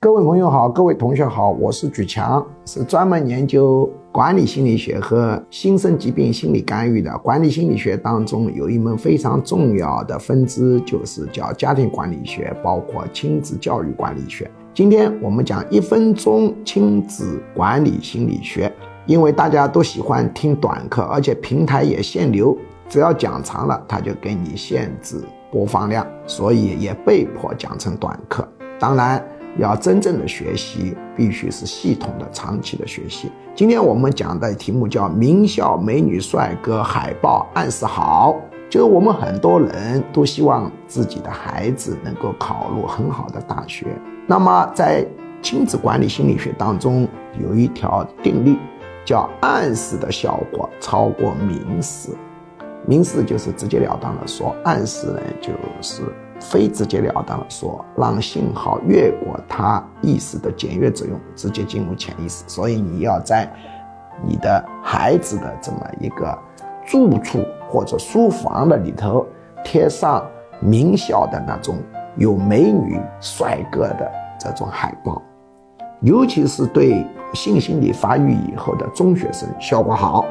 各位朋友好，各位同学好，我是举强，是专门研究管理心理学和新生疾病心理干预的。管理心理学当中有一门非常重要的分支，就是叫家庭管理学，包括亲子教育管理学。今天我们讲一分钟亲子管理心理学，因为大家都喜欢听短课，而且平台也限流，只要讲长了，它就给你限制播放量，所以也被迫讲成短课。当然。要真正的学习，必须是系统的、长期的学习。今天我们讲的题目叫“名校美女帅哥海报暗示好”，就是我们很多人都希望自己的孩子能够考入很好的大学。那么在亲子管理心理学当中，有一条定律，叫暗示的效果超过明示。明示就是直截了当的说，暗示呢就是。非直截了当说，让信号越过他意识的检阅作用，直接进入潜意识。所以你要在你的孩子的这么一个住处或者书房的里头贴上名校的那种有美女帅哥的这种海报，尤其是对性心理发育以后的中学生效果好。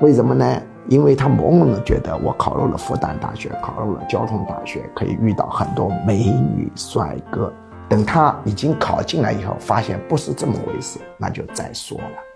为什么呢？因为他朦胧的觉得我考入了复旦大学，考入了交通大学，可以遇到很多美女帅哥。等他已经考进来以后，发现不是这么回事，那就再说了。